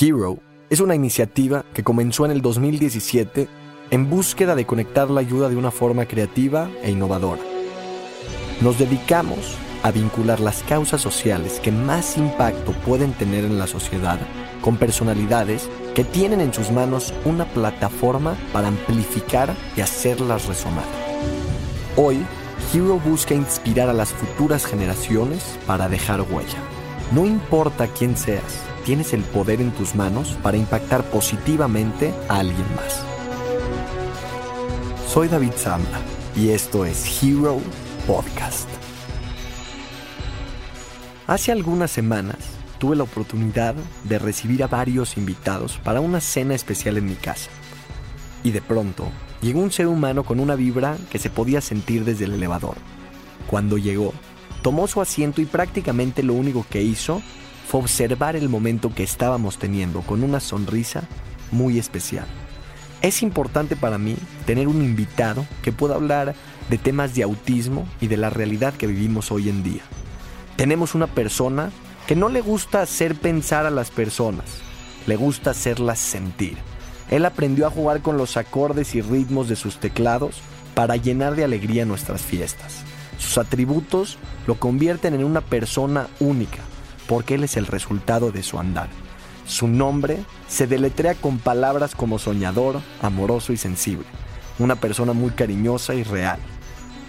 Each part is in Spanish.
Hero es una iniciativa que comenzó en el 2017 en búsqueda de conectar la ayuda de una forma creativa e innovadora. Nos dedicamos a vincular las causas sociales que más impacto pueden tener en la sociedad con personalidades que tienen en sus manos una plataforma para amplificar y hacerlas resonar. Hoy, Hero busca inspirar a las futuras generaciones para dejar huella. No importa quién seas, tienes el poder en tus manos para impactar positivamente a alguien más. Soy David Zambra y esto es Hero Podcast. Hace algunas semanas tuve la oportunidad de recibir a varios invitados para una cena especial en mi casa. Y de pronto llegó un ser humano con una vibra que se podía sentir desde el elevador. Cuando llegó, tomó su asiento y prácticamente lo único que hizo fue observar el momento que estábamos teniendo con una sonrisa muy especial. Es importante para mí tener un invitado que pueda hablar de temas de autismo y de la realidad que vivimos hoy en día. Tenemos una persona que no le gusta hacer pensar a las personas, le gusta hacerlas sentir. Él aprendió a jugar con los acordes y ritmos de sus teclados para llenar de alegría nuestras fiestas. Sus atributos lo convierten en una persona única, porque Él es el resultado de su andar. Su nombre se deletrea con palabras como soñador, amoroso y sensible. Una persona muy cariñosa y real.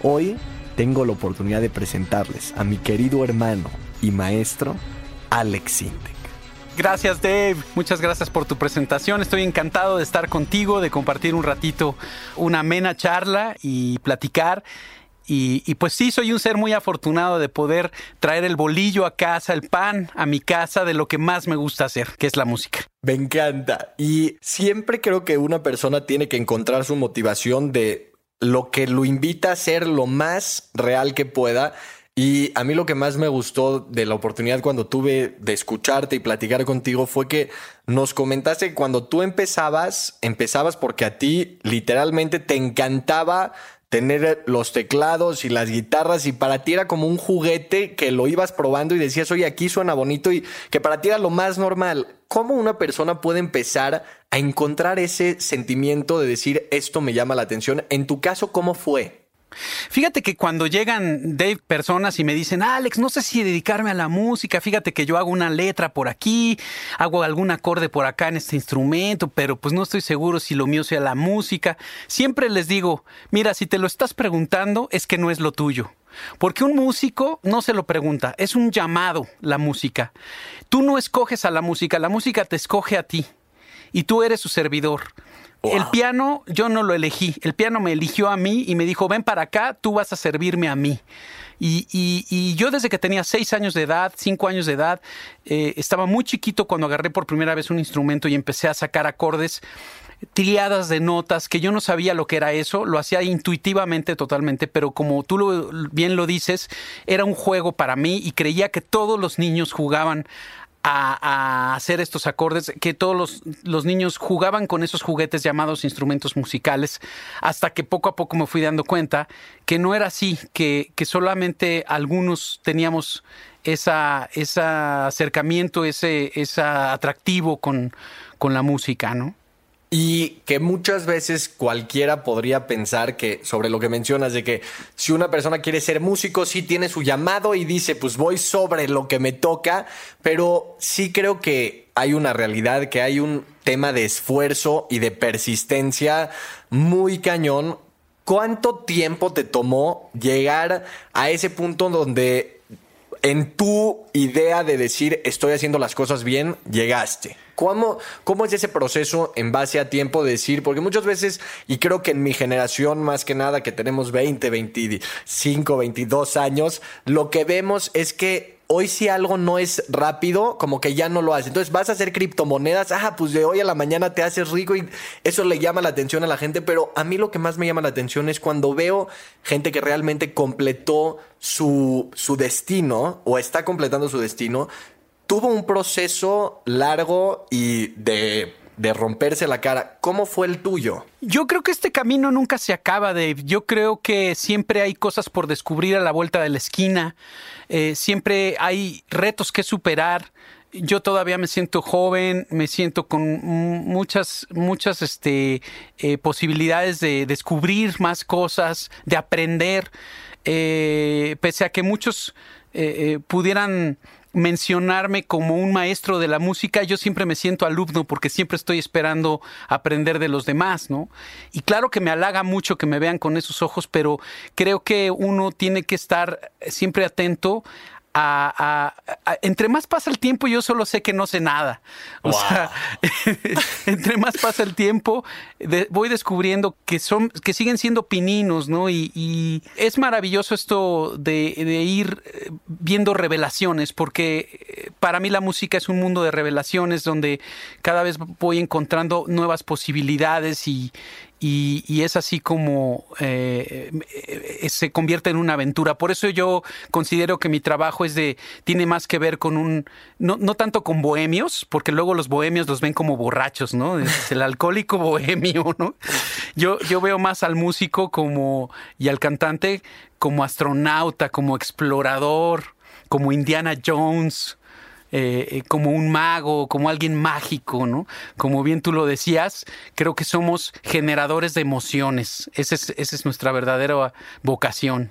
Hoy tengo la oportunidad de presentarles a mi querido hermano y maestro, Alex Sintek. Gracias Dave, muchas gracias por tu presentación. Estoy encantado de estar contigo, de compartir un ratito una amena charla y platicar. Y, pues sí, soy un ser muy afortunado de poder traer el bolillo a casa, el pan a mi casa de lo que más me gusta hacer, que es la música. Me encanta. Y siempre creo que una persona tiene que encontrar su motivación de lo que lo invita a ser lo más real que pueda. Y a mí lo que más me gustó de la oportunidad cuando tuve de escucharte y platicar contigo fue que nos comentaste que cuando tú empezabas, empezabas porque a ti literalmente te encantaba tener los teclados y las guitarras y para ti era como un juguete que lo ibas probando y decías, oye, aquí suena bonito y que para ti era lo más normal. ¿Cómo una persona puede empezar a encontrar ese sentimiento de decir, esto me llama la atención? En tu caso, ¿cómo fue? Fíjate que cuando llegan Dave personas y me dicen, Alex, no sé si dedicarme a la música, fíjate que yo hago una letra por aquí, hago algún acorde por acá en este instrumento, pero pues no estoy seguro si lo mío sea la música. Siempre les digo, mira, si te lo estás preguntando es que no es lo tuyo. Porque un músico no se lo pregunta, es un llamado la música. Tú no escoges a la música, la música te escoge a ti y tú eres su servidor. El piano yo no lo elegí, el piano me eligió a mí y me dijo, ven para acá, tú vas a servirme a mí. Y, yo desde que tenía seis años de edad, cinco años de edad, eh, estaba muy chiquito cuando agarré por primera vez un instrumento y empecé a sacar acordes triadas de notas que yo no sabía lo que era eso, lo hacía intuitivamente totalmente, pero como tú bien lo dices, era un juego para mí y creía que todos los niños jugaban a, hacer estos acordes, que todos los, niños jugaban con esos juguetes llamados instrumentos musicales, hasta que poco a poco me fui dando cuenta que no era así, que, que solamente algunos teníamos esa, ese acercamiento, ese, ese atractivo con, con la música, ¿no? Y que muchas veces cualquiera podría pensar que sobre lo que mencionas de que si una persona quiere ser músico, sí tiene su llamado y dice, pues voy sobre lo que me toca, pero sí creo que hay una realidad, que hay un tema de esfuerzo y de persistencia muy cañón. ¿Cuánto tiempo te tomó llegar a ese punto donde en tu idea de decir estoy haciendo las cosas bien, llegaste? ¿Cómo, ¿Cómo es ese proceso en base a tiempo de decir? Porque muchas veces, y creo que en mi generación más que nada, que tenemos 20, 25, 22 años, lo que vemos es que hoy si algo no es rápido, como que ya no lo hace. Entonces vas a hacer criptomonedas, ah, pues de hoy a la mañana te haces rico y eso le llama la atención a la gente, pero a mí lo que más me llama la atención es cuando veo gente que realmente completó su, su destino o está completando su destino, tuvo un proceso largo y de de romperse la cara. ¿Cómo fue el tuyo? Yo creo que este camino nunca se acaba, Dave. Yo creo que siempre hay cosas por descubrir a la vuelta de la esquina. Eh, siempre hay retos que superar. Yo todavía me siento joven, me siento con muchas, muchas este, eh, posibilidades de descubrir más cosas, de aprender, eh, pese a que muchos pudieran mencionarme como un maestro de la música, yo siempre me siento alumno porque siempre estoy esperando aprender de los demás, ¿no? Y claro que me halaga mucho que me vean con esos ojos, pero creo que uno tiene que estar siempre atento a, entre más pasa el tiempo, yo solo sé que no sé nada. O sea, entre más pasa el tiempo, voy descubriendo que son, que siguen siendo pininos, ¿no? Y, es maravilloso esto de, ir eh, viendo revelaciones, porque eh, para mí la música es un mundo de revelaciones donde cada vez voy encontrando nuevas posibilidades y, y, es así como eh, eh, se convierte en una aventura. Por eso yo considero que mi trabajo es de, tiene más que ver con un, no, no tanto con bohemios, porque luego los bohemios los ven como borrachos, ¿no? Es el alcohólico bohemio, ¿no? Yo, yo veo más al músico como, y al cantante como astronauta, como explorador, como Indiana Jones, eh, eh, como un mago, como alguien mágico, ¿no? Como bien tú lo decías, creo que somos generadores de emociones. Es, esa es nuestra verdadera vocación.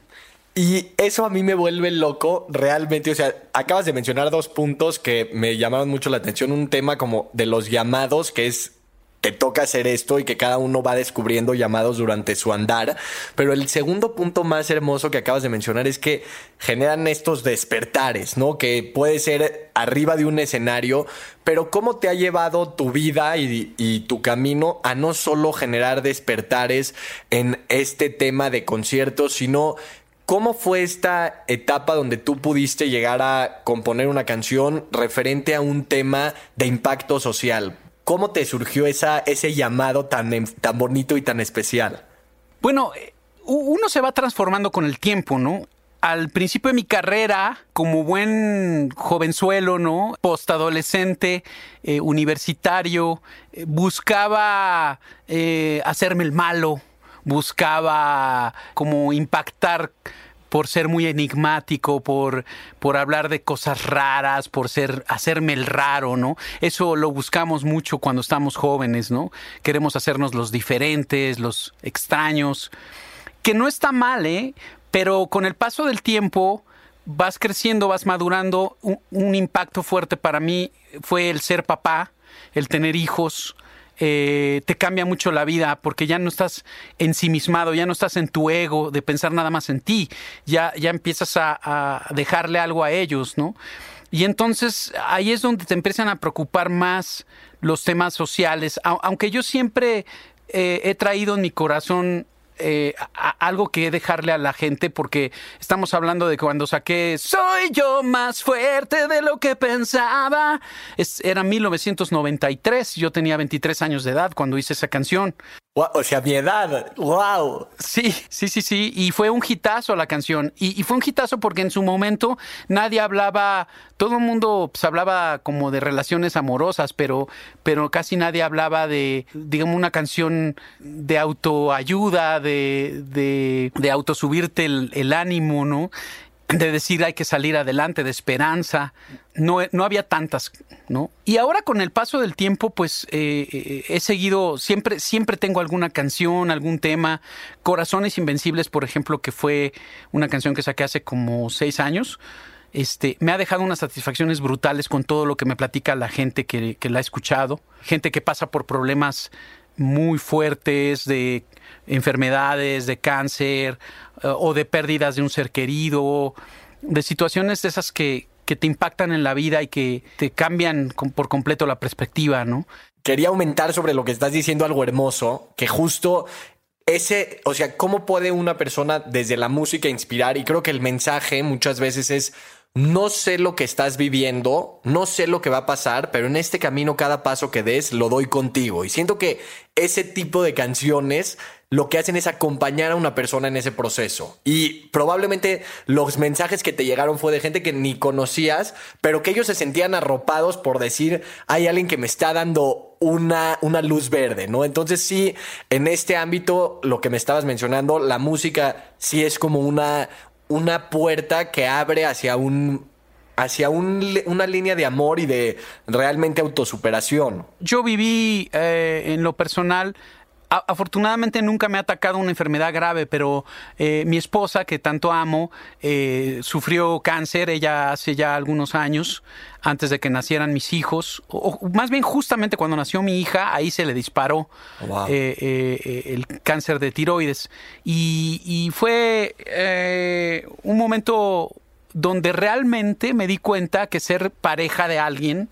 Y eso a mí me vuelve loco realmente. O sea, acabas de mencionar dos puntos que me llamaron mucho la atención. Un tema como de los llamados, que es te toca hacer esto y que cada uno va descubriendo llamados durante su andar. Pero el segundo punto más hermoso que acabas de mencionar es que generan estos despertares, ¿no? Que puede ser arriba de un escenario, pero cómo te ha llevado tu vida y, tu camino a no solo generar despertares en este tema de conciertos, sino ¿Cómo fue esta etapa donde tú pudiste llegar a componer una canción referente a un tema de impacto social? ¿Cómo te surgió ese llamado tan, em, tan bonito y tan especial? Bueno, eh, uno se va transformando con el tiempo, ¿no? Al principio de mi carrera, como buen jovenzuelo, ¿no? Postadolescente, eh, universitario, eh, buscaba hacerme el malo, buscaba como impactar por ser muy enigmático, por, por hablar de cosas raras, por ser, hacerme el raro, ¿no? Eso lo buscamos mucho cuando estamos jóvenes, ¿no? Queremos hacernos los diferentes, los extraños, que no está mal, ¿eh? Pero con el paso del tiempo vas creciendo, vas madurando. un impacto fuerte para mí fue el ser papá, el tener hijos, eh, te cambia mucho la vida porque ya no estás ensimismado, ya no estás en tu ego de pensar nada más en ti, ya, ya empiezas a, dejarle algo a ellos, ¿no? Y entonces ahí es donde te empiezan a preocupar más los temas sociales, aunque yo siempre eh, he traído en mi corazón eh, algo que dejarle a la gente porque estamos hablando de cuando saqué Soy yo más fuerte de lo que pensaba. era 1993, yo tenía 23 años de edad cuando hice esa canción. O sea, mi edad, wow. Sí, sí, sí, sí. Y fue un hitazo la canción. Y, fue un hitazo porque en su momento nadie hablaba, todo el mundo pues, hablaba como de relaciones amorosas, pero, pero casi nadie hablaba de, digamos, una canción de autoayuda, de, de, de autosubirte el ánimo, ¿no? De decir hay que salir adelante, de esperanza. No, no había tantas, ¿no? Y ahora con el paso del tiempo, pues eh, eh, he seguido, siempre, siempre tengo alguna canción, algún tema. Corazones Invencibles, por ejemplo, que fue una canción que saqué hace como seis años. Este, me ha dejado unas satisfacciones brutales con todo lo que me platica la gente que, que la ha escuchado. Gente que pasa por problemas muy fuertes de enfermedades, de cáncer eh, o de pérdidas de un ser querido. de situaciones de esas que, que te impactan en la vida y que te cambian por completo la perspectiva, ¿no? Quería aumentar sobre lo que estás diciendo algo hermoso, que justo ese, o sea, ¿cómo puede una persona desde la música inspirar? Y creo que el mensaje muchas veces es, no sé lo que estás viviendo, no sé lo que va a pasar, pero en este camino cada paso que des lo doy contigo. Y siento que ese tipo de canciones lo que hacen es acompañar a una persona en ese proceso. Y probablemente los mensajes que te llegaron fue de gente que ni conocías, pero que ellos se sentían arropados por decir, hay alguien que me está dando una, una luz verde, ¿no? Entonces sí, en este ámbito, lo que me estabas mencionando, la música sí es como una, una puerta que abre hacia un hacia una línea de amor y de realmente autosuperación. Yo viví eh, en lo personal afortunadamente nunca me ha atacado una enfermedad grave, pero eh, mi esposa, que tanto amo, eh, sufrió cáncer, ella hace ya algunos años, antes de que nacieran mis hijos, o, más bien justamente cuando nació mi hija, ahí se le disparó eh, el cáncer de tiroides. Y, y fue un momento donde realmente me di cuenta que ser pareja de alguien,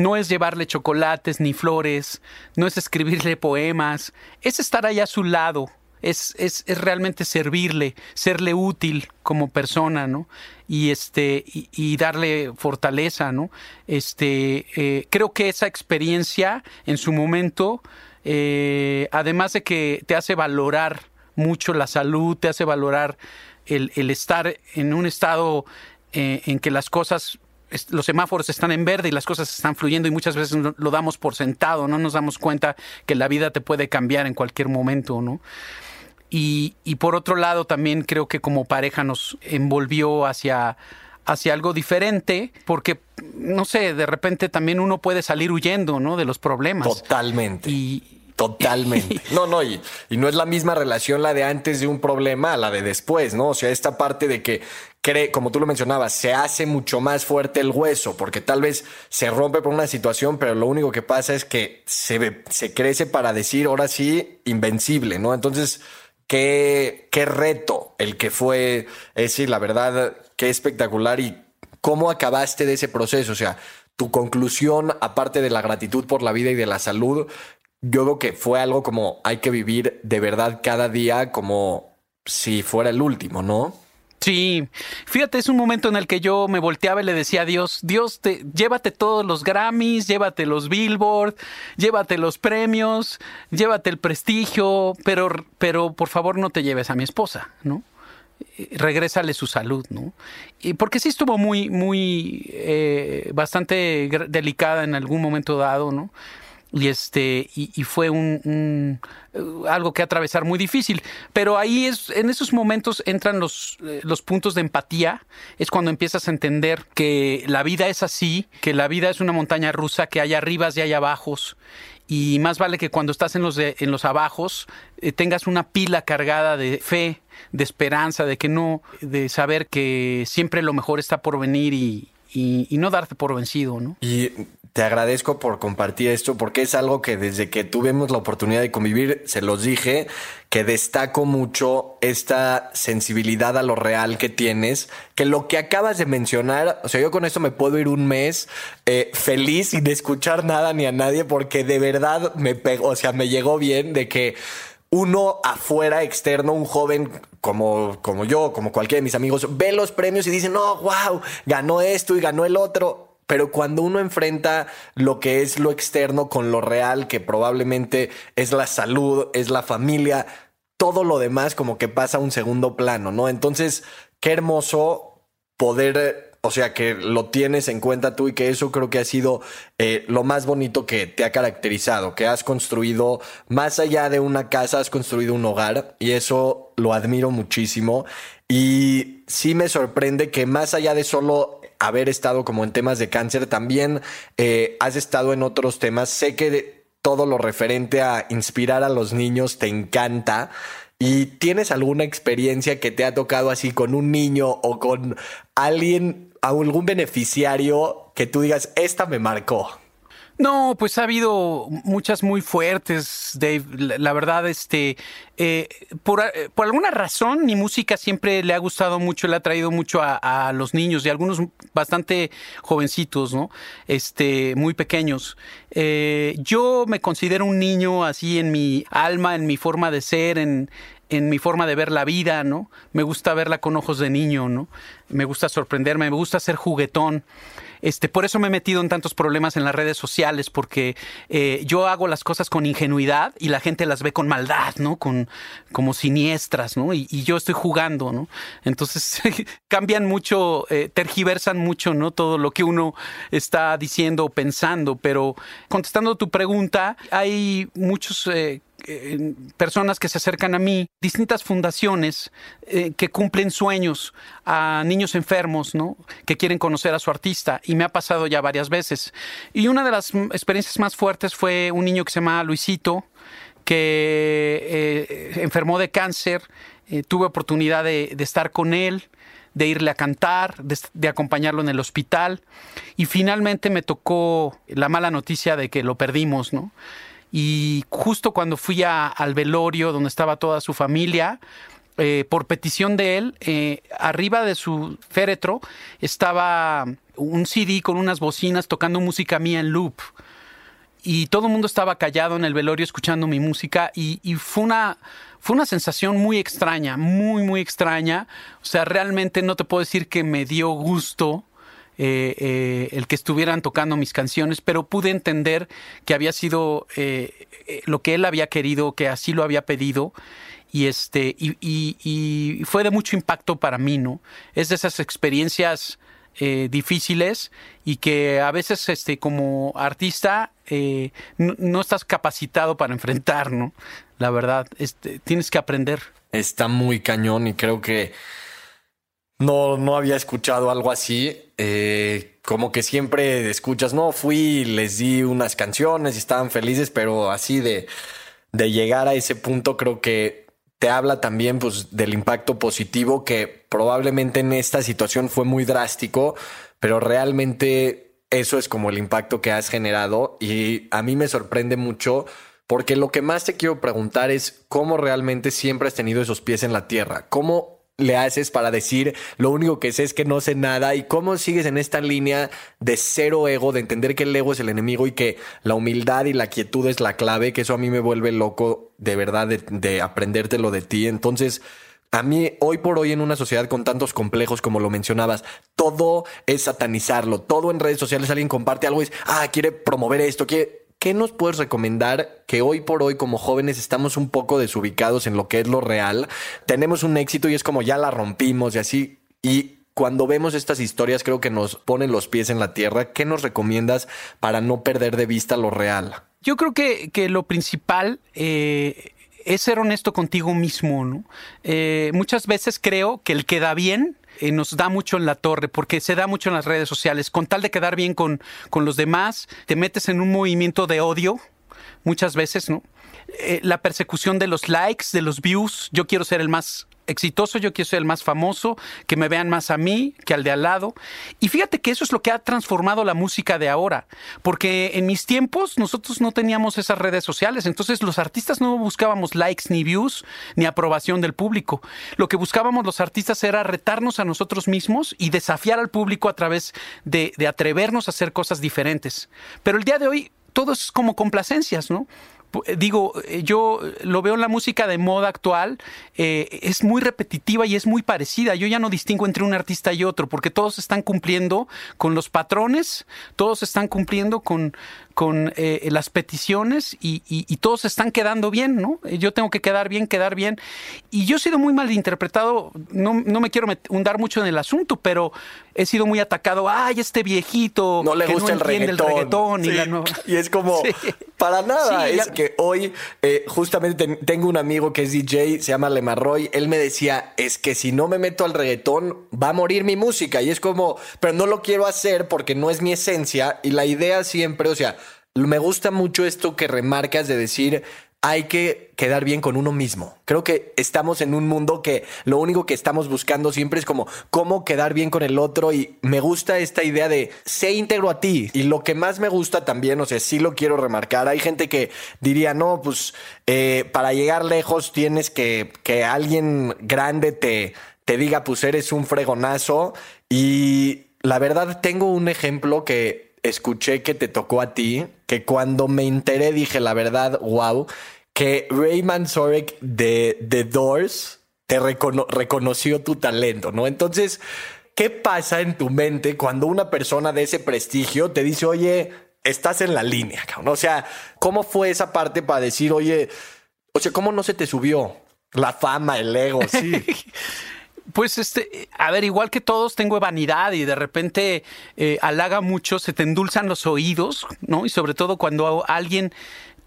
no es llevarle chocolates ni flores, no es escribirle poemas, es estar ahí a su lado, es, es, es, realmente servirle, serle útil como persona, ¿no? Y este, y, darle fortaleza, ¿no? Este, eh, creo que esa experiencia en su momento, eh, además de que te hace valorar mucho la salud, te hace valorar el, el estar en un estado eh, en que las cosas los semáforos están en verde y las cosas están fluyendo y muchas veces lo damos por sentado, no nos damos cuenta que la vida te puede cambiar en cualquier momento, ¿no? Y, y por otro lado también creo que como pareja nos envolvió hacia hacia algo diferente, porque, no sé, de repente también uno puede salir huyendo, ¿no? De los problemas. Totalmente. Y, Totalmente. No, no, y, y, no es la misma relación la de antes de un problema a la de después, ¿no? O sea, esta parte de que cree, como tú lo mencionabas, se hace mucho más fuerte el hueso, porque tal vez se rompe por una situación, pero lo único que pasa es que se, se crece para decir, ahora sí, invencible, ¿no? Entonces, qué, qué reto el que fue, es decir, la verdad, qué espectacular y cómo acabaste de ese proceso, o sea, tu conclusión, aparte de la gratitud por la vida y de la salud, yo creo que fue algo como hay que vivir de verdad cada día como si fuera el último, ¿no? Sí, fíjate, es un momento en el que yo me volteaba y le decía a Dios, Dios, te, llévate todos los Grammys, llévate los Billboard, llévate los premios, llévate el prestigio, pero, pero por favor no te lleves a mi esposa, ¿no? regrésale su salud, ¿no? Y porque sí estuvo muy, muy, eh, bastante delicada en algún momento dado, ¿no? Y este y, fue un, uh, algo que atravesar muy difícil pero ahí es en esos momentos entran los eh, los puntos de empatía es cuando empiezas a entender que la vida es así que la vida es una montaña rusa que hay arribas y hay abajos y más vale que cuando estás en los en los abajos eh, tengas una pila cargada de fe de esperanza de que no de saber que siempre lo mejor está por venir y, y, no darte por vencido, ¿no? Y te agradezco por compartir esto porque es algo que desde que tuvimos la oportunidad de convivir, se los dije, que destaco mucho esta sensibilidad a lo real que tienes, que lo que acabas de mencionar, o sea, yo con esto me puedo ir un mes eh, feliz sin escuchar nada ni a nadie porque de verdad me pegó, o sea, me llegó bien de que uno afuera, externo, un joven como, como yo, como cualquiera de mis amigos, ve los premios y dice, no, wow, ganó esto y ganó el otro. Pero cuando uno enfrenta lo que es lo externo con lo real, que probablemente es la salud, es la familia, todo lo demás como que pasa a un segundo plano, ¿no? Entonces, qué hermoso poder o sea, que lo tienes en cuenta tú y que eso creo que ha sido eh, lo más bonito que te ha caracterizado, que has construido, más allá de una casa, has construido un hogar y eso lo admiro muchísimo. Y sí me sorprende que más allá de solo haber estado como en temas de cáncer, también eh, has estado en otros temas. Sé que todo lo referente a inspirar a los niños te encanta. ¿Y tienes alguna experiencia que te ha tocado así con un niño o con alguien, algún beneficiario que tú digas, esta me marcó? No, pues ha habido muchas muy fuertes, Dave. La, verdad, este, eh, por, por, alguna razón, mi música siempre le ha gustado mucho, le ha traído mucho a, los niños y algunos bastante jovencitos, ¿no? Este, muy pequeños. Eh, yo me considero un niño así en mi alma, en mi forma de ser, en, en mi forma de ver la vida, ¿no? Me gusta verla con ojos de niño, ¿no? Me gusta sorprenderme, me gusta ser juguetón. Este, por eso me he metido en tantos problemas en las redes sociales, porque eh, yo hago las cosas con ingenuidad y la gente las ve con maldad, ¿no? Con, como siniestras, ¿no? Y, yo estoy jugando, ¿no? Entonces cambian mucho, eh, tergiversan mucho, ¿no? Todo lo que uno está diciendo o pensando, pero contestando tu pregunta, hay muchos eh, personas que se acercan a mí, distintas fundaciones eh, que cumplen sueños a niños enfermos, ¿no? Que quieren conocer a su artista y me ha pasado ya varias veces. Y una de las experiencias más fuertes fue un niño que se llama Luisito, que eh, enfermó de cáncer, eh, tuve oportunidad de, estar con él, de irle a cantar, de, de, acompañarlo en el hospital y finalmente me tocó la mala noticia de que lo perdimos, ¿no? Y justo cuando fui al velorio donde estaba toda su familia, eh, por petición de él, eh, arriba de su féretro estaba un CD con unas bocinas tocando música mía en loop. Y todo el mundo estaba callado en el velorio escuchando mi música y, y fue una fue una sensación muy extraña, muy, muy extraña. O sea, realmente no te puedo decir que me dio gusto eh, eh, el que estuvieran tocando mis canciones, pero pude entender que había sido eh, lo que él había querido, que así lo había pedido. Y, este, y, fue de mucho impacto para mí, ¿no? Es de esas experiencias difíciles y que a veces este, como artista no, no, estás capacitado para enfrentar, ¿no? La verdad, este, tienes que aprender. Está muy cañón y creo que no, no había escuchado algo así. Eh, como que siempre escuchas, no, fui, les di unas canciones y estaban felices, pero así de, de llegar a ese punto creo que te habla también pues, del impacto positivo que probablemente en esta situación fue muy drástico, pero realmente eso es como el impacto que has generado y a mí me sorprende mucho porque lo que más te quiero preguntar es cómo realmente siempre has tenido esos pies en la tierra, cómo le haces para decir lo único que sé es que no sé nada y cómo sigues en esta línea de cero ego, de entender que el ego es el enemigo y que la humildad y la quietud es la clave, que eso a mí me vuelve loco de verdad de, de aprendértelo de ti. Entonces, a mí, hoy por hoy, en una sociedad con tantos complejos como lo mencionabas, todo es satanizarlo. Todo en redes sociales alguien comparte algo y es, ah, quiere promover esto, quiere. ¿Qué nos puedes recomendar que hoy por hoy como jóvenes estamos un poco desubicados en lo que es lo real? Tenemos un éxito y es como ya la rompimos y así. Y cuando vemos estas historias creo que nos ponen los pies en la tierra. ¿Qué nos recomiendas para no perder de vista lo real? Yo creo que, que lo principal... Eh, es ser honesto contigo mismo, ¿no? Eh, muchas veces creo que el que da bien eh, nos da mucho en la torre, porque se da mucho en las redes sociales. Con tal de quedar bien con, con los demás, te metes en un movimiento de odio, muchas veces, ¿no? Eh, la persecución de los likes, de los views. Yo quiero ser el más exitoso, yo quiero ser el más famoso, que me vean más a mí que al de al lado. Y fíjate que eso es lo que ha transformado la música de ahora, porque en mis tiempos nosotros no teníamos esas redes sociales, entonces los artistas no buscábamos likes ni views ni aprobación del público. Lo que buscábamos los artistas era retarnos a nosotros mismos y desafiar al público a través de, atrevernos a hacer cosas diferentes. Pero el día de hoy todo es como complacencias, ¿no? Eh, digo, eh, yo lo veo en la música de moda actual, eh, es muy repetitiva y es muy parecida. Yo ya no distingo entre un artista y otro, porque todos están cumpliendo con los patrones, todos están cumpliendo con, con las peticiones y, todos están quedando bien, ¿no? Yo tengo que quedar bien, quedar bien. Y yo he sido muy mal interpretado, no, no me quiero hundar mucho en el asunto, pero he sido muy atacado. Ay, este viejito no le gusta el, reggaetón. y, es como, para nada. es hoy, eh, justamente tengo un amigo que es DJ, se llama Lemarroy. Él me decía, es que si no me meto al reggaetón, va a morir mi música. Y es como, pero no lo quiero hacer porque no es mi esencia. Y la idea siempre, o sea, me gusta mucho esto que remarcas de decir, hay que quedar bien con uno mismo. Creo que estamos en un mundo que lo único que estamos buscando siempre es como cómo quedar bien con el otro y me gusta esta idea de sé íntegro a ti. Y lo que más me gusta también, o sea, sí lo quiero remarcar, hay gente que diría, no, pues eh, para llegar lejos tienes que que alguien grande te, te diga, pues eres un fregonazo. Y la verdad tengo un ejemplo que escuché que te tocó a ti, que cuando me enteré dije, la verdad, wow, que Rayman Sorek de The Doors te reconoció tu talento, ¿no? Entonces, ¿qué pasa en tu mente cuando una persona de ese prestigio te dice, oye, estás en la línea, cabrón? O sea, ¿cómo fue esa parte para decir, oye, o sea, ¿cómo no se te subió la fama, el ego? Sí. Pues este, a ver, igual que todos tengo vanidad y de repente eh, halaga mucho, se te endulzan los oídos, ¿no? Y sobre todo cuando alguien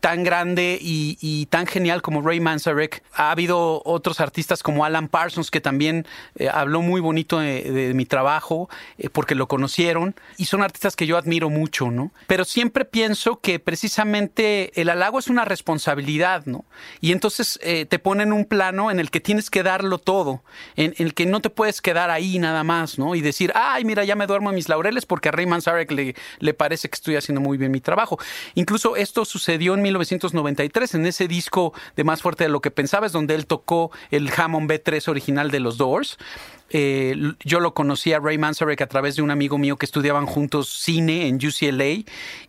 tan grande y, tan genial como Ray Manzarek. Ha habido otros artistas como Alan Parsons que también eh, habló muy bonito de, mi trabajo eh, porque lo conocieron y son artistas que yo admiro mucho, ¿no? Pero siempre pienso que precisamente el halago es una responsabilidad, ¿no? Y entonces eh, te ponen un plano en el que tienes que darlo todo, en, el que no te puedes quedar ahí nada más, ¿no? Y decir, ay, mira, ya me duermo en mis laureles porque a Ray Manzarek le, le parece que estoy haciendo muy bien mi trabajo. Incluso esto sucedió en 1993, en ese disco de Más Fuerte de lo que pensabas, donde él tocó el Hammond B3 original de los Doors. Eh, yo lo conocí a Ray Manzarek a través de un amigo mío que estudiaban juntos cine en UCLA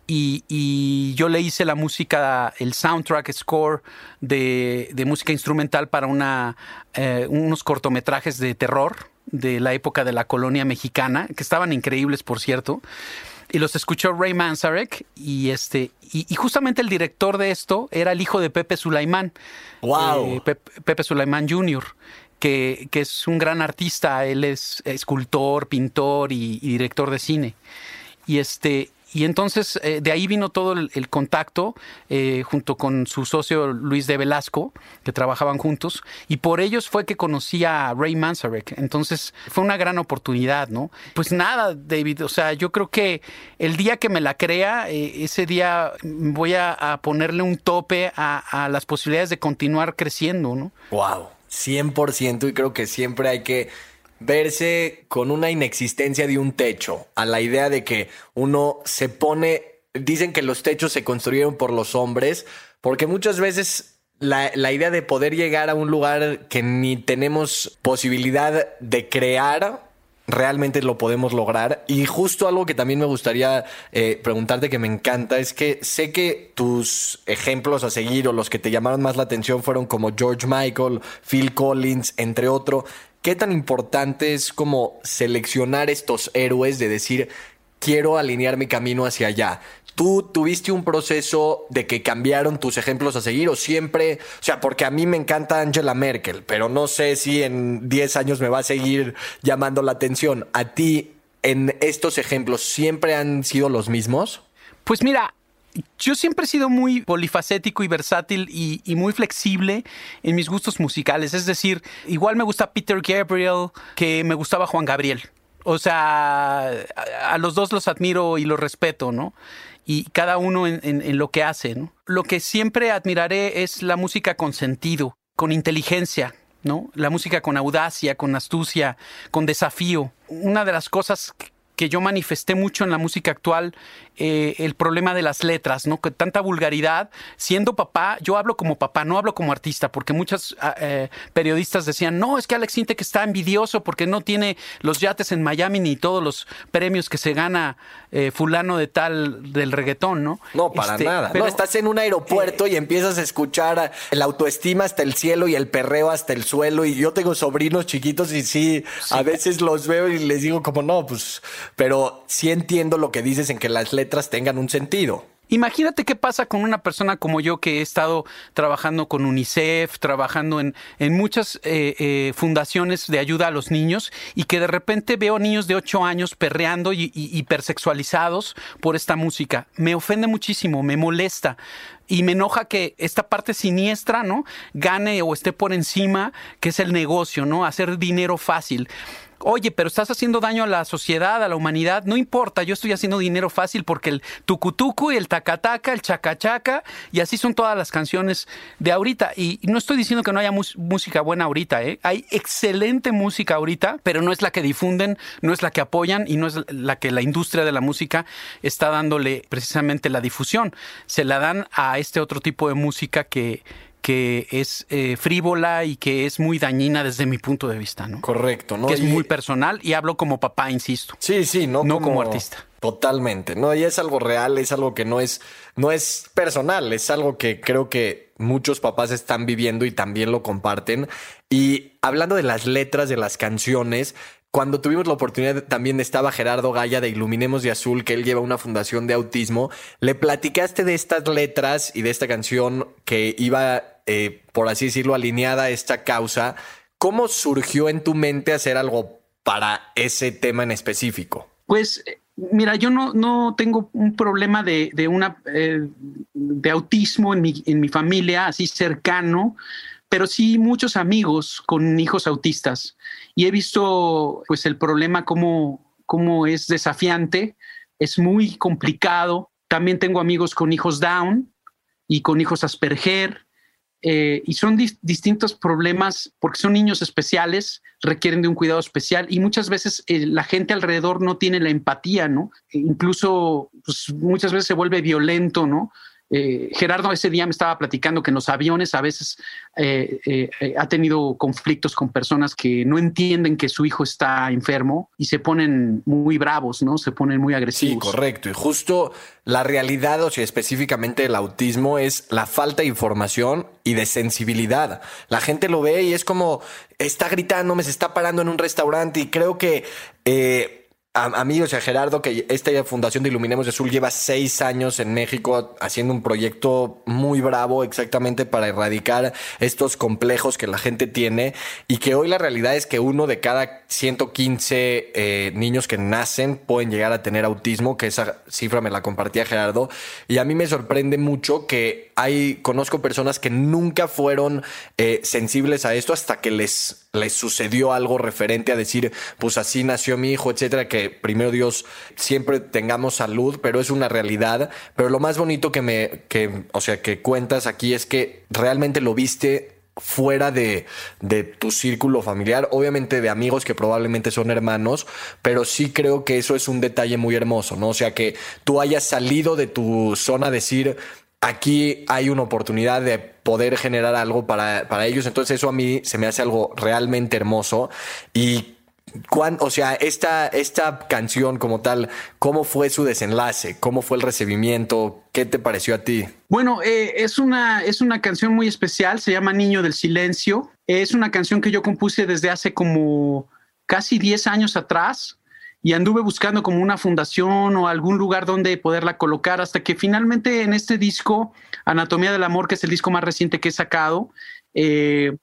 y, yo le hice la música, el soundtrack score de, música instrumental para una, eh, unos cortometrajes de terror de la época de la colonia mexicana, que estaban increíbles, por cierto y los escuchó Ray Manzarek y este y, justamente el director de esto era el hijo de Pepe Sulaimán. Wow. Eh, Pepe, Sulaimán Jr. Que, que, es un gran artista, él es escultor, pintor y, y director de cine. Y este y entonces eh, de ahí vino todo el, contacto eh, junto con su socio Luis de Velasco, que trabajaban juntos, y por ellos fue que conocí a Ray Manzarek. Entonces fue una gran oportunidad, ¿no? Pues nada, David, o sea, yo creo que el día que me la crea, eh, ese día voy a, ponerle un tope a, a, las posibilidades de continuar creciendo, ¿no? Wow, 100% y creo que siempre hay que verse con una inexistencia de un techo, a la idea de que uno se pone, dicen que los techos se construyeron por los hombres, porque muchas veces la, idea de poder llegar a un lugar que ni tenemos posibilidad de crear, realmente lo podemos lograr. Y justo algo que también me gustaría eh, preguntarte que me encanta es que sé que tus ejemplos a seguir o los que te llamaron más la atención fueron como George Michael, Phil Collins, entre otros. ¿Qué tan importante es como seleccionar estos héroes de decir, quiero alinear mi camino hacia allá? ¿Tú tuviste un proceso de que cambiaron tus ejemplos a seguir o siempre, o sea, porque a mí me encanta Angela Merkel, pero no sé si en 10 años me va a seguir llamando la atención. ¿A ti en estos ejemplos siempre han sido los mismos? Pues mira, yo siempre he sido muy polifacético y versátil y, muy flexible en mis gustos musicales. Es decir, igual me gusta Peter Gabriel que me gustaba Juan Gabriel. O sea, a, los dos los admiro y los respeto, ¿no? Y cada uno en, en lo que hace, ¿no? Lo que siempre admiraré es la música con sentido, con inteligencia, ¿no? La música con audacia, con astucia, con desafío. Una de las cosas que yo manifesté mucho en la música actual eh, el problema de las letras, ¿no? Que tanta vulgaridad. Siendo papá, yo hablo como papá, no hablo como artista, porque muchos ah, eh, periodistas decían, no, es que Alex Intec está envidioso porque no tiene los yates en Miami ni todos los premios que se gana eh, fulano de tal del reggaetón, ¿no? No, para este, nada. Pero, no, estás en un aeropuerto y empiezas a escuchar el autoestima hasta el cielo y el perreo hasta el suelo. Y yo tengo sobrinos chiquitos y sí, a veces los veo y les digo como, no, pues, pero sí entiendo lo que dices en que las letras tengan un sentido. Imagínate qué pasa con una persona como yo que he estado trabajando con UNICEF, trabajando en, en muchas eh, eh, fundaciones de ayuda a los niños y que de repente veo niños de 8 años perreando y, y, hipersexualizados por esta música. Me ofende muchísimo, me molesta y me enoja que esta parte siniestra, ¿no? Gane o esté por encima, que es el negocio, ¿no? Hacer dinero fácil oye, pero estás haciendo daño a la sociedad, a la humanidad, no importa, yo estoy haciendo dinero fácil porque el tucutucu y el tacataca, el chacachaca, y así son todas las canciones de ahorita. Y no estoy diciendo que no haya música buena ahorita, ¿eh? hay excelente música ahorita, pero no es la que difunden, no es la que apoyan y no es la que la industria de la música está dándole precisamente la difusión. Se la dan a este otro tipo de música que que es eh, frívola y que es muy dañina desde mi punto de vista, ¿no? Correcto, ¿no? Que es muy personal y hablo como papá, insisto. Sí, sí, no, no como, artista. Totalmente, no, y es algo real, es algo que no es, no es personal, es algo que creo que muchos papás están viviendo y también lo comparten. Y hablando de las letras de las canciones, cuando tuvimos la oportunidad también estaba Gerardo Gaya de Iluminemos de Azul, que él lleva una fundación de autismo. Le platicaste de estas letras y de esta canción que iba, eh, por así decirlo, alineada a esta causa. ¿Cómo surgió en tu mente hacer algo para ese tema en específico? Pues Mira, yo no, no tengo un problema de, de una, eh, de autismo en mi, en mi familia, así cercano pero sí muchos amigos con hijos autistas y he visto pues el problema como, como es desafiante, es muy complicado. También tengo amigos con hijos Down y con hijos Asperger eh, y son distintos problemas porque son niños especiales, requieren de un cuidado especial y muchas veces eh, la gente alrededor no tiene la empatía, ¿no? E incluso pues, muchas veces se vuelve violento, ¿no? Eh, Gerardo ese día me estaba platicando que en los aviones a veces eh, eh, ha tenido conflictos con personas que no entienden que su hijo está enfermo y se ponen muy bravos, ¿no? Se ponen muy agresivos. Sí, correcto. Y justo la realidad, o sea, específicamente el autismo, es la falta de información y de sensibilidad. La gente lo ve y es como, está gritando, me se está parando en un restaurante y creo que a, mí, o sea, Gerardo, que esta fundación de Iluminemos de Azul lleva seis años en México haciendo un proyecto muy bravo exactamente para erradicar estos complejos que la gente tiene y que hoy la realidad es que uno de cada 115 eh, niños que nacen pueden llegar a tener autismo, que esa cifra me la compartía Gerardo. Y a mí me sorprende mucho que hay, conozco personas que nunca fueron eh, sensibles a esto hasta que les les sucedió algo referente a decir, pues así nació mi hijo, etcétera, que primero Dios siempre tengamos salud, pero es una realidad. Pero lo más bonito que me, que, o sea, que cuentas aquí es que realmente lo viste fuera de, de, tu círculo familiar, obviamente de amigos que probablemente son hermanos, pero sí creo que eso es un detalle muy hermoso, ¿no? O sea, que tú hayas salido de tu zona decir, aquí hay una oportunidad de poder generar algo para, para, ellos. Entonces eso a mí se me hace algo realmente hermoso. Y o sea, esta, esta canción como tal, ¿cómo fue su desenlace? ¿Cómo fue el recibimiento? ¿Qué te pareció a ti? Bueno, eh, es, una, es una canción muy especial, se llama Niño del Silencio. Es una canción que yo compuse desde hace como casi 10 años atrás y anduve buscando como una fundación o algún lugar donde poderla colocar hasta que finalmente en este disco, Anatomía del Amor, que es el disco más reciente que he sacado, eh,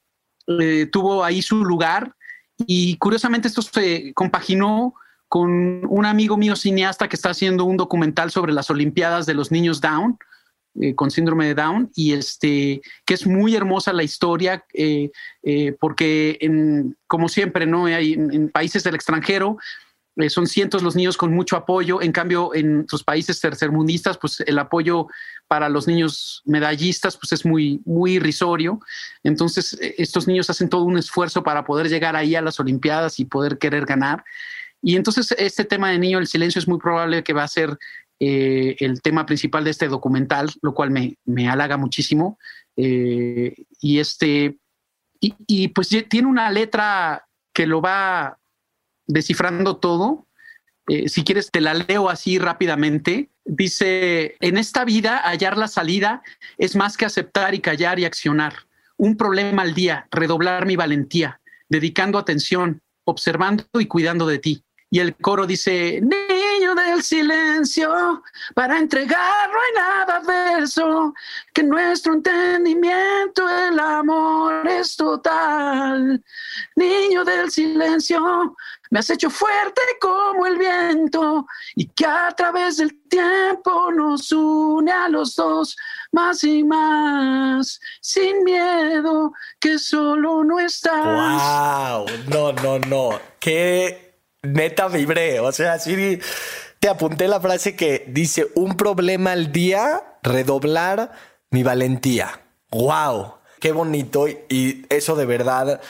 eh, tuvo ahí su lugar y curiosamente esto se compaginó con un amigo mío cineasta que está haciendo un documental sobre las Olimpiadas de los niños Down, eh, con síndrome de Down, y este, que es muy hermosa la historia, porque en, como siempre, ¿no? Hay en países del extranjero eh, son cientos los niños con mucho apoyo. En cambio, en sus países tercermundistas, pues el apoyo para los niños medallistas pues es muy, muy irrisorio. Entonces, eh, estos niños hacen todo un esfuerzo para poder llegar ahí a las Olimpiadas y poder querer ganar. Y entonces, este tema de Niño del Silencio es muy probable que va a ser eh, el tema principal de este documental, lo cual me, me halaga muchísimo. y este, y pues tiene una letra que lo va descifrando todo. Eh, si quieres, te la leo así rápidamente. Dice, en esta vida hallar la salida es más que aceptar y callar y accionar. Un problema al día, redoblar mi valentía, dedicando atención, observando y cuidando de ti. Y el coro dice, del silencio, para entregar no hay nada verso, que nuestro entendimiento, el amor es total. Niño del silencio, me has hecho fuerte como el viento y que a través del tiempo nos une a los dos más y más, sin miedo, que solo no estás. ¡Wow! No, no, no. Qué neta vibré. O sea, sí te apunté la frase que dice: un problema al día, redoblar mi valentía. ¡Wow! Qué bonito. Y eso de verdad,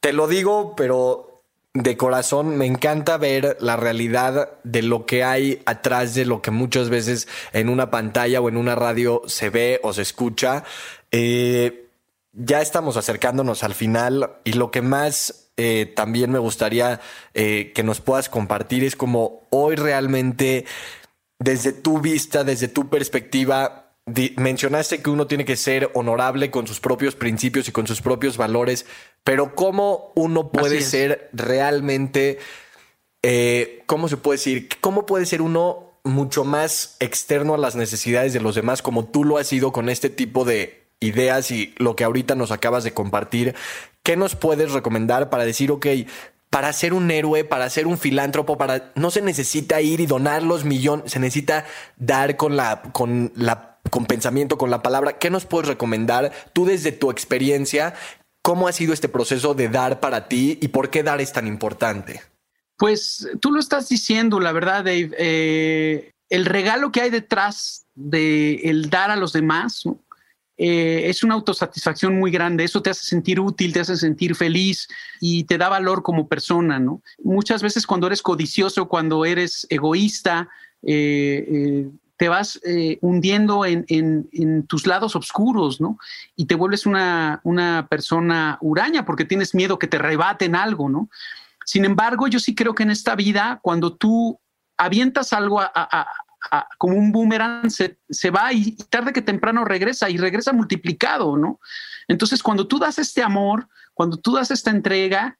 te lo digo, pero de corazón me encanta ver la realidad de lo que hay atrás de lo que muchas veces en una pantalla o en una radio se ve o se escucha. Eh, ya estamos acercándonos al final y lo que más eh, también me gustaría eh, que nos puedas compartir es como hoy realmente desde tu vista, desde tu perspectiva, mencionaste que uno tiene que ser honorable con sus propios principios y con sus propios valores, pero ¿cómo uno puede ser realmente, eh, cómo se puede decir, cómo puede ser uno mucho más externo a las necesidades de los demás como tú lo has sido con este tipo de ideas y lo que ahorita nos acabas de compartir? ¿Qué nos puedes recomendar para decir, ok, para ser un héroe, para ser un filántropo, para no se necesita ir y donar los millones, se necesita dar con la con la con pensamiento, con la palabra. ¿Qué nos puedes recomendar tú desde tu experiencia? ¿Cómo ha sido este proceso de dar para ti y por qué dar es tan importante? Pues tú lo estás diciendo, la verdad, Dave. Eh, el regalo que hay detrás de el dar a los demás eh, es una autosatisfacción muy grande. Eso te hace sentir útil, te hace sentir feliz y te da valor como persona. ¿no? Muchas veces cuando eres codicioso, cuando eres egoísta, eh, te vas eh, hundiendo en, tus lados oscuros, ¿no? Y te vuelves una, persona huraña porque tienes miedo que te rebaten algo, ¿no? Sin embargo, yo sí creo que en esta vida, cuando tú avientas algo como un boomerang, se, va y, tarde que temprano regresa y regresa multiplicado, ¿no? Entonces, cuando tú das este amor, cuando tú das esta entrega,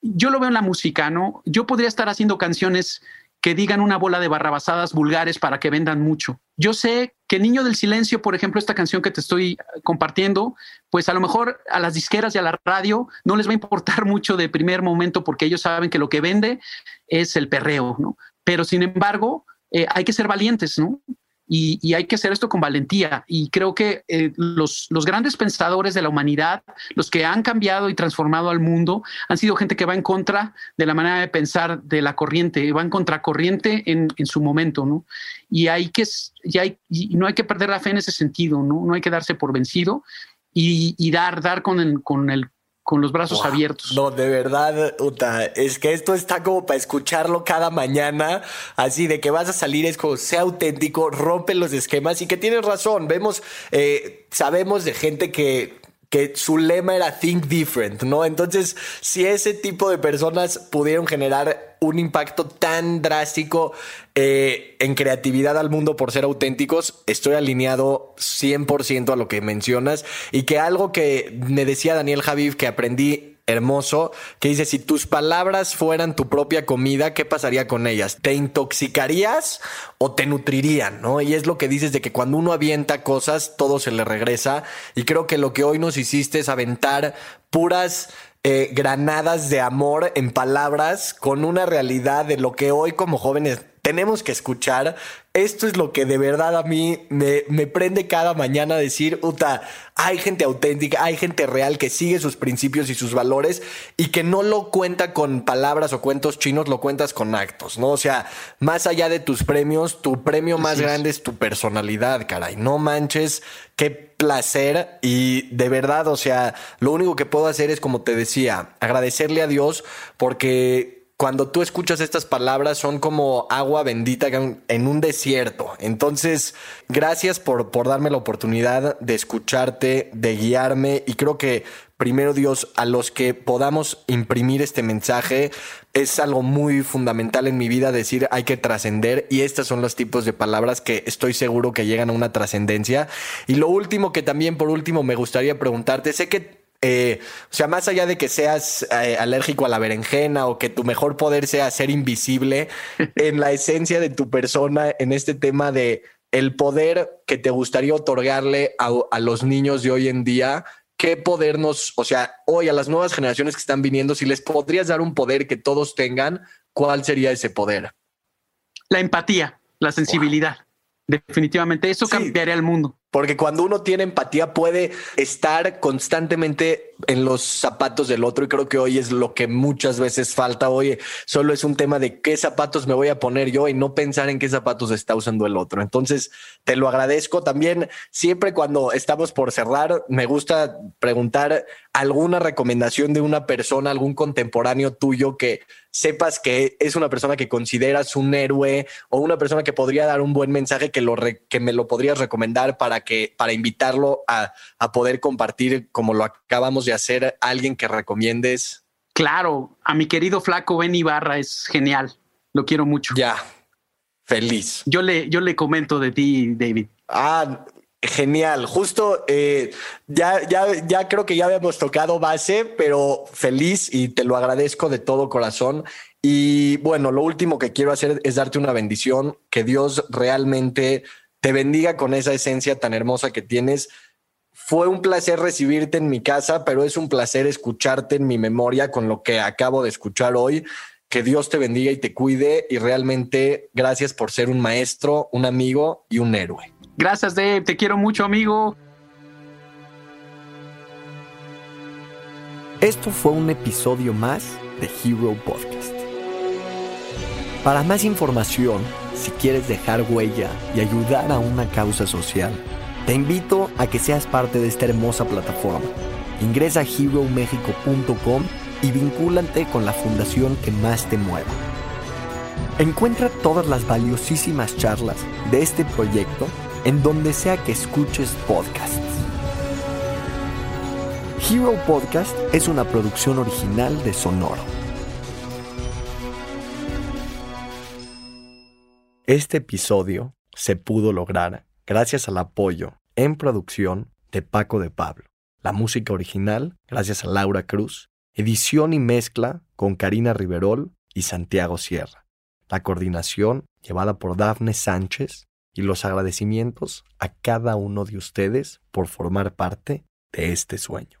yo lo veo en la música, ¿no? Yo podría estar haciendo canciones que digan una bola de barrabasadas vulgares para que vendan mucho. Yo sé que Niño del Silencio, por ejemplo, esta canción que te estoy compartiendo, pues a lo mejor a las disqueras y a la radio no les va a importar mucho de primer momento porque ellos saben que lo que vende es el perreo, ¿no? Pero sin embargo, eh, hay que ser valientes, ¿no? Y, hay que hacer esto con valentía. Y creo que eh, los, grandes pensadores de la humanidad, los que han cambiado y transformado al mundo, han sido gente que va en contra de la manera de pensar de la corriente, va en contracorriente en, su momento, ¿no? Y hay que, no hay que perder la fe en ese sentido, ¿no? No hay que darse por vencido y, dar, dar con el con los brazos abiertos. No, de verdad, Uta, es que esto está como para escucharlo cada mañana, así de que vas a salir, es como sea auténtico, rompe los esquemas y que tienes razón. Vemos, eh, sabemos de gente que que su lema era Think Different, ¿no? Entonces, si ese tipo de personas pudieron generar un impacto tan drástico eh, en creatividad al mundo por ser auténticos, estoy alineado 100% a lo que mencionas y que algo que me decía Daniel Javiv que aprendí hermoso que dice, si tus palabras fueran tu propia comida, ¿qué pasaría con ellas? ¿Te intoxicarías o te nutrirían? ¿no? Y es lo que dices de que cuando uno avienta cosas, todo se le regresa. Y creo que lo que hoy nos hiciste es aventar puras... Eh, granadas de amor en palabras con una realidad de lo que hoy como jóvenes tenemos que escuchar. Esto es lo que de verdad a mí me, me prende cada mañana decir, Uta, hay gente auténtica, hay gente real que sigue sus principios y sus valores y que no lo cuenta con palabras o cuentos chinos, lo cuentas con actos, ¿no? O sea, más allá de tus premios, tu premio más grande es tu personalidad, caray. No manches, qué placer y de verdad, o sea, lo único que puedo hacer es, como te decía, agradecerle a Dios porque cuando tú escuchas estas palabras son como agua bendita en un desierto. Entonces, gracias por, por darme la oportunidad de escucharte, de guiarme y creo que primero Dios, a los que podamos imprimir este mensaje, es algo muy fundamental en mi vida decir hay que trascender y estos son los tipos de palabras que estoy seguro que llegan a una trascendencia. Y lo último que también por último me gustaría preguntarte, sé que Eh, o sea, más allá de que seas eh, alérgico a la berenjena o que tu mejor poder sea ser invisible, en la esencia de tu persona, en este tema de el poder que te gustaría otorgarle a, a los niños de hoy en día, ¿qué poder nos, o sea, hoy a las nuevas generaciones que están viniendo, si les podrías dar un poder que todos tengan, ¿cuál sería ese poder? La empatía, la sensibilidad. Definitivamente, eso cambiaría el mundo. Porque cuando uno tiene empatía puede estar constantemente en los zapatos del otro y creo que hoy es lo que muchas veces falta. Hoy solo es un tema de qué zapatos me voy a poner yo y no pensar en qué zapatos está usando el otro. Entonces, te lo agradezco también. Siempre cuando estamos por cerrar, me gusta preguntar alguna recomendación de una persona, algún contemporáneo tuyo que sepas que es una persona que consideras un héroe o una persona que podría dar un buen mensaje que, lo que me lo podrías recomendar para que para invitarlo a, a poder compartir como lo acabamos de hacer, alguien que recomiendes. Claro, a mi querido flaco Ben Ibarra es genial. Lo quiero mucho. Ya, feliz. Yo le, yo le comento de ti, David. Ah, Genial, justo eh, ya, ya, ya creo que ya habíamos tocado base, pero feliz y te lo agradezco de todo corazón. Y bueno, lo último que quiero hacer es darte una bendición, que Dios realmente te bendiga con esa esencia tan hermosa que tienes. Fue un placer recibirte en mi casa, pero es un placer escucharte en mi memoria con lo que acabo de escuchar hoy. Que Dios te bendiga y te cuide y realmente gracias por ser un maestro, un amigo y un héroe. Gracias, Dave. Te quiero mucho, amigo. Esto fue un episodio más de Hero Podcast. Para más información, si quieres dejar huella y ayudar a una causa social, te invito a que seas parte de esta hermosa plataforma. Ingresa a heromexico.com y vincúlate con la fundación que más te mueva. Encuentra todas las valiosísimas charlas de este proyecto en donde sea que escuches podcasts. Hero Podcast es una producción original de Sonoro. Este episodio se pudo lograr gracias al apoyo en producción de Paco de Pablo. La música original gracias a Laura Cruz. Edición y mezcla con Karina Riverol y Santiago Sierra. La coordinación llevada por Dafne Sánchez y los agradecimientos a cada uno de ustedes por formar parte de este sueño.